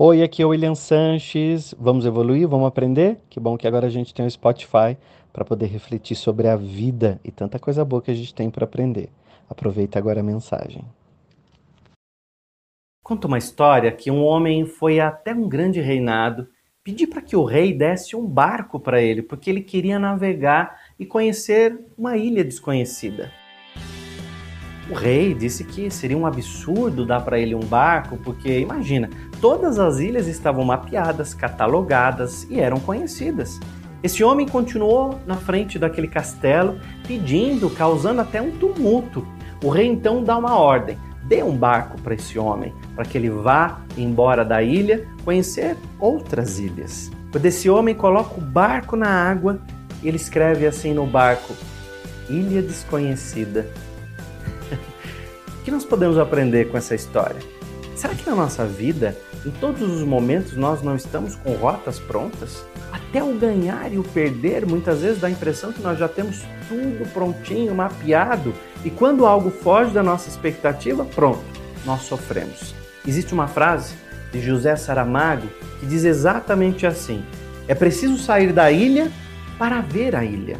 Oi, aqui é o William Sanches. Vamos evoluir? Vamos aprender? Que bom que agora a gente tem o Spotify para poder refletir sobre a vida e tanta coisa boa que a gente tem para aprender. Aproveita agora a mensagem. Conta uma história que um homem foi até um grande reinado pedir para que o rei desse um barco para ele, porque ele queria navegar e conhecer uma ilha desconhecida. O rei disse que seria um absurdo dar para ele um barco, porque imagina, todas as ilhas estavam mapeadas, catalogadas e eram conhecidas. Esse homem continuou na frente daquele castelo, pedindo, causando até um tumulto. O rei então dá uma ordem: dê um barco para esse homem, para que ele vá embora da ilha, conhecer outras ilhas. Quando esse homem coloca o barco na água, ele escreve assim no barco: Ilha Desconhecida que nós podemos aprender com essa história? Será que na nossa vida, em todos os momentos, nós não estamos com rotas prontas? Até o ganhar e o perder, muitas vezes dá a impressão que nós já temos tudo prontinho, mapeado, e quando algo foge da nossa expectativa, pronto, nós sofremos. Existe uma frase de José Saramago que diz exatamente assim: é preciso sair da ilha para ver a ilha.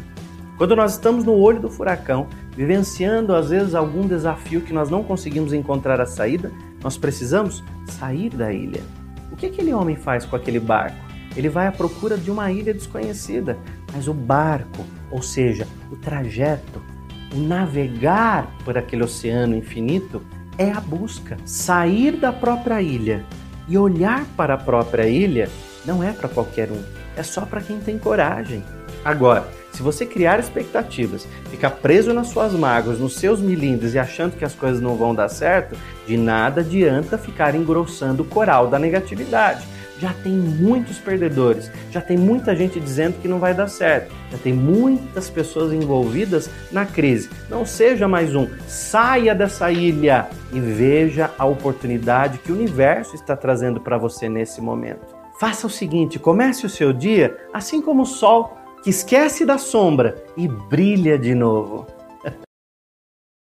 Quando nós estamos no olho do furacão, vivenciando às vezes algum desafio que nós não conseguimos encontrar a saída, nós precisamos sair da ilha. O que aquele homem faz com aquele barco? Ele vai à procura de uma ilha desconhecida, mas o barco, ou seja, o trajeto, o navegar por aquele oceano infinito, é a busca. Sair da própria ilha e olhar para a própria ilha não é para qualquer um, é só para quem tem coragem. Agora, se você criar expectativas, ficar preso nas suas mágoas, nos seus milindres e achando que as coisas não vão dar certo, de nada adianta ficar engrossando o coral da negatividade. Já tem muitos perdedores, já tem muita gente dizendo que não vai dar certo, já tem muitas pessoas envolvidas na crise. Não seja mais um, saia dessa ilha e veja a oportunidade que o universo está trazendo para você nesse momento. Faça o seguinte: comece o seu dia assim como o sol que esquece da sombra e brilha de novo.